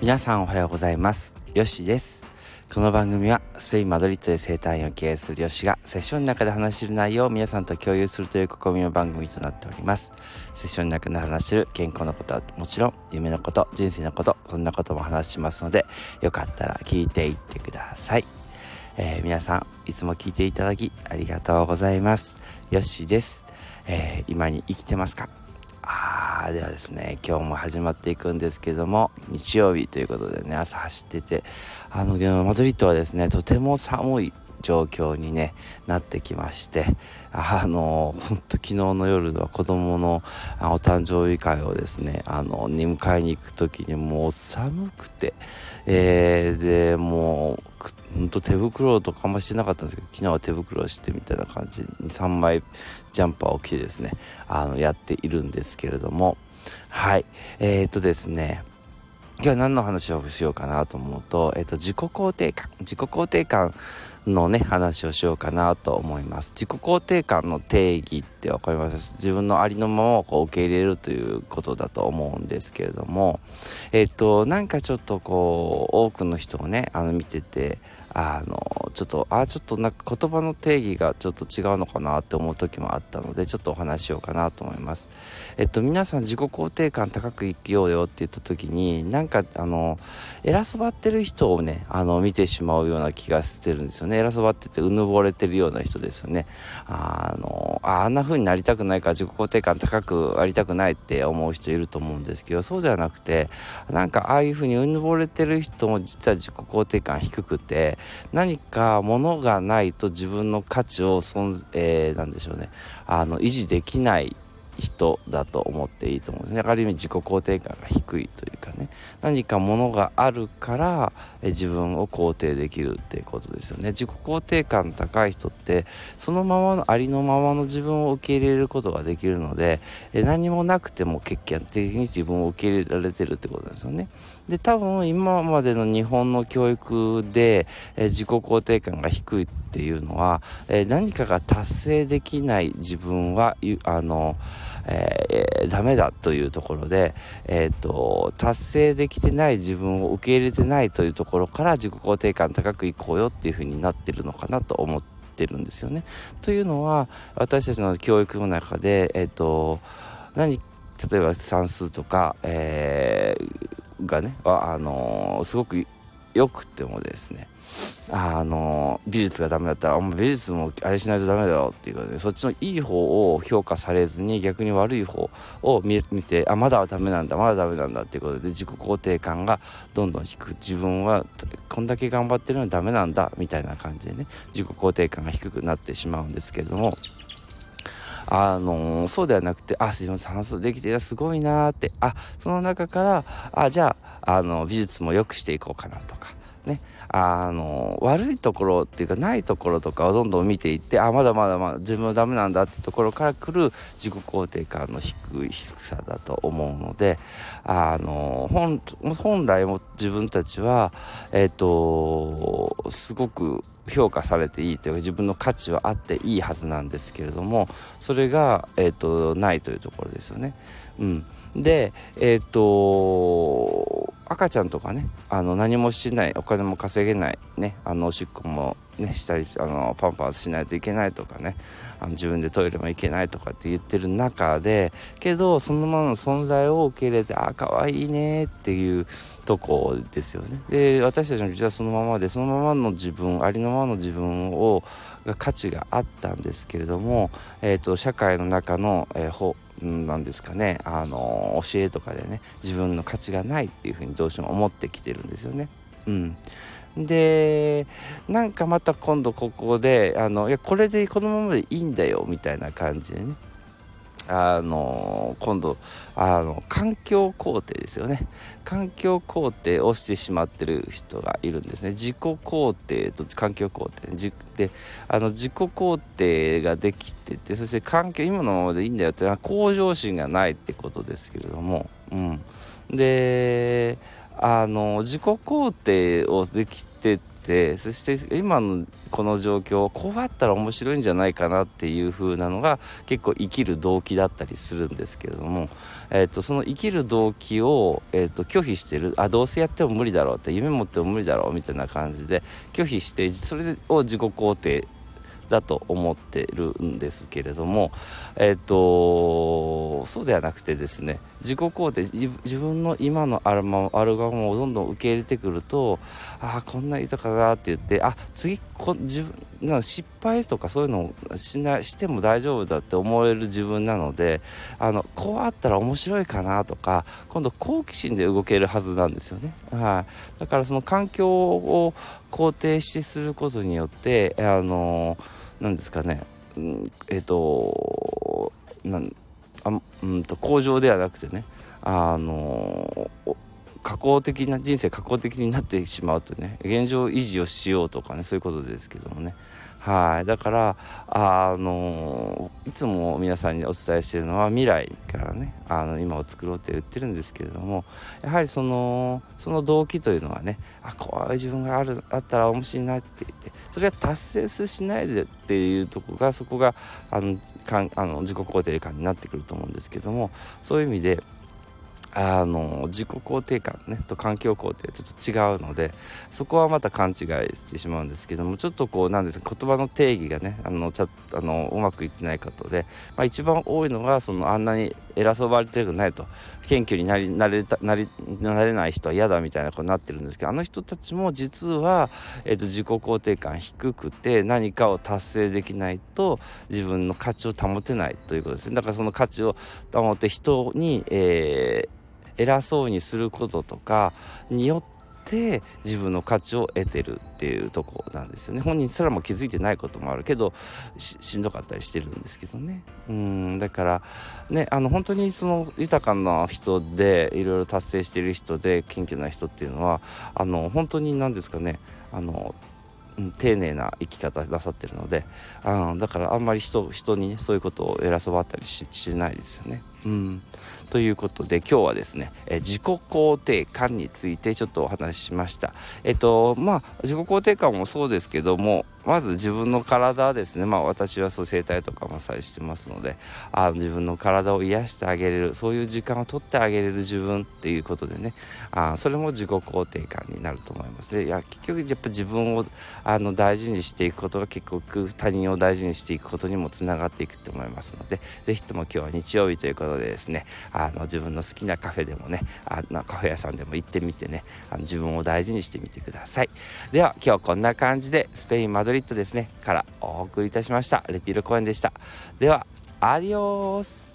皆さんおはようございます。よしです。この番組はスペイン・マドリッドで生態院を経営するヨシがセッションの中で話している内容を皆さんと共有するという試みの番組となっております。セッションの中で話している健康のことはもちろん夢のこと人生のことそんなことも話しますのでよかったら聞いていってください。えー、皆さんいつも聞いていただきありがとうございます。ヨッシーです、えー、今に生きてますか？あではですね今日も始まっていくんですけども日曜日ということでね朝走っててあのマドリッドはですねとても寒い状況にねなってきましてあのほんと昨日の夜は子供のお誕生日会をですねあのに迎えに行く時にもう寒くて、えー、でもうほんと手袋とかあんましてなかったんですけど昨日は手袋してみたいな感じに3枚ジャンパーを着てですねあのやっているんですけれどもはいえー、っとですね今日は何の話をしようかなと思うと、えっ、と、自己肯定感。自己肯定感のね、話をしようかなと思います。自己肯定感の定義ってわかります？自分のありのままをこう受け入れるということだと思うんですけれども、えっ、と、なんかちょっとこう、多くの人をね、あの見てて、あのちょっとあちょっとなんか言葉の定義がちょっと違うのかなって思う時もあったのでちょっとお話しようかなと思います。えっと皆さん自己肯定感高く生きようよって言った時になんかあの偉そうばってる人をねあの見てしまうような気がしてるんですよね。偉そばっててうぬぼれてるような人ですよね。あのああんな風になりたくないから自己肯定感高くありたくないって思う人いると思うんですけどそうではなくてなんかああいう風にうぬぼれてる人も実は自己肯定感低くて何か物がないと自分の価値を存、えー、なんでしょうね。あの維持できない人だと思っていいと思うんですね。ある意味自己肯定感が低いというかね何かものがあるから自分を肯定できるっていうことですよね。自己肯定感高い人ってそのままのありのままの自分を受け入れることができるので何もなくても結果的に自分を受け入れられてるってことですよね。で多分今までの日本の教育で自己肯定感が低いっていうのはえ何かが達成できない自分はあのえー、ダメだというところで、えーと、達成できてない自分を受け入れてないというところから自己肯定感高くいこうよっていうふうになってるのかなと思ってるんですよね。というのは私たちの教育の中で、えーと、何例えば算数とか、えー、がねあの、すごくよくてもですねあの美術がダメだったら美術もあれしないとダメだよっていうかねそっちのいい方を評価されずに逆に悪い方を見てあまだダメなんだまだダメなんだっていうことで自己肯定感がどんどん低く。自分はこんだけ頑張ってるのにダメなんだみたいな感じでね自己肯定感が低くなってしまうんですけれどもあのー、そうではなくて、あ、すいません、算数できてるすごいなーって、あ、その中から、あ、じゃあ、あの、美術も良くしていこうかなとか、あの悪いところっていうかないところとかをどんどん見ていってあまだまだまだ自分はダメなんだってところから来る自己肯定感の低い低さだと思うのであの本本来も自分たちはえっ、ー、とすごく評価されていいというか自分の価値はあっていいはずなんですけれどもそれが、えーと、ないというところですよね。うん、でえっ、ー、と赤ちゃんとかねあの何もしないお金も稼げないねあのおしっこもねしたりあのパンパンしないといけないとかねあの自分でトイレも行けないとかって言ってる中でけどそのままの存在を受け入れてあ可愛いねっていうとこですよね。で私たちも実はそのままでそのままの自分ありのままの自分をが価値があったんですけれども、えーと、社会の中の、えー、なんですかね。あの教えとかでね自分の価値がないっていうふうにどうしても思ってきてるんですよね。うん、でなんかまた今度ここであのいやこれでこのままでいいんだよみたいな感じでね。あの今度あの環境肯定ですよね。環境肯定をしてしまってる人がいるんですね。自己肯定と環境肯定。であの自己肯定ができててそして環境今のままでいいんだよって向上心がないってことですけれども。うん。であの自己肯定をできててそして今のこの状況こうあったら面白いんじゃないかなっていう風なのが結構生きる動機だったりするんですけれども、えーと、その生きる動機を、えーと、拒否してるあどうせやっても無理だろうって夢持っても無理だろうみたいな感じで拒否してそれを自己肯定だと思ってるんですけれども、えっ、ー、と、そうではなくてですね、自己肯定、自分の今のアルバムをどんどん受け入れてくると、ああ、こんな豊かだって言って、あ、次こ、自分、な失敗とかそういうのをしなしても大丈夫だって思える自分なので、あの、こうあったら面白いかなとか、今度好奇心で動けるはずなんですよね。はい。だからその環境を肯定してすることによって、あの何ですかね、うん、えっ、ー、となんあうんと工場ではなくてねあの工的な人生加工的になってしまうとね現状維持をしようとかねそういうことですけどもね。はい。だからあのいつも皆さんにお伝えしてるのは未来からねあの今を作ろうって言ってるんですけれどもやはりそのその動機というのはねあこういう自分があるあったら面白いなって言ってそれは達成しないでっていうとこがそこがあのかんあの自己肯定感になってくると思うんですけどもそういう意味であの自己肯定感ねと環境肯定ちょっと違うのでそこはまた勘違いしてしまうんですけどもちょっとこうなんです言葉の定義がねあのちゃあのうまくいってないことで、まあ、一番多いのがそのあんなに偉そうばれてるくないと謙虚になりなれたなりなれない人は嫌だみたいなことになってるんですけどあの人たちも実は、えーと、自己肯定感低くて何かを達成できないと自分の価値を保てないということですね。だからその価値を保って人に、えー偉そうにすることとかによって自分の価値を得てるっていうとこなんですよね。本人すらも気づいてないこともあるけどしんどかったりしてるんですけどね。うんだからねあの本当にその豊かな人でいろいろ達成してる人で謙虚な人っていうのはあの本当に何ですかね。あの丁寧な生き方なさってるのであのだからあんまり人人にねそういうことを偉そうばったりししないですよね。うん、ということで今日はですね、え自己肯定感についてちょっとお話ししました。えっとまあ自己肯定感もそうですけどもまず自分の体ですね。まあ私はそう整体とかマッサージしてますのであの自分の体を癒してあげれるそういう時間を取ってあげれる自分っていうことでねあそれも自己肯定感になると思います。でいや結局やっぱ自分をあの大事にしていくことが結局他人を大事にしていくことにもつながっていくと思いますので是非とも今日は日曜日ということことでですねあの自分の好きなカフェでもねあのカフェ屋さんでも行ってみてねあの自分を大事にしてみてください。では今日こんな感じでスペインマドリッドですねからお送りいたしました。レティール公園でした。ではアディオース。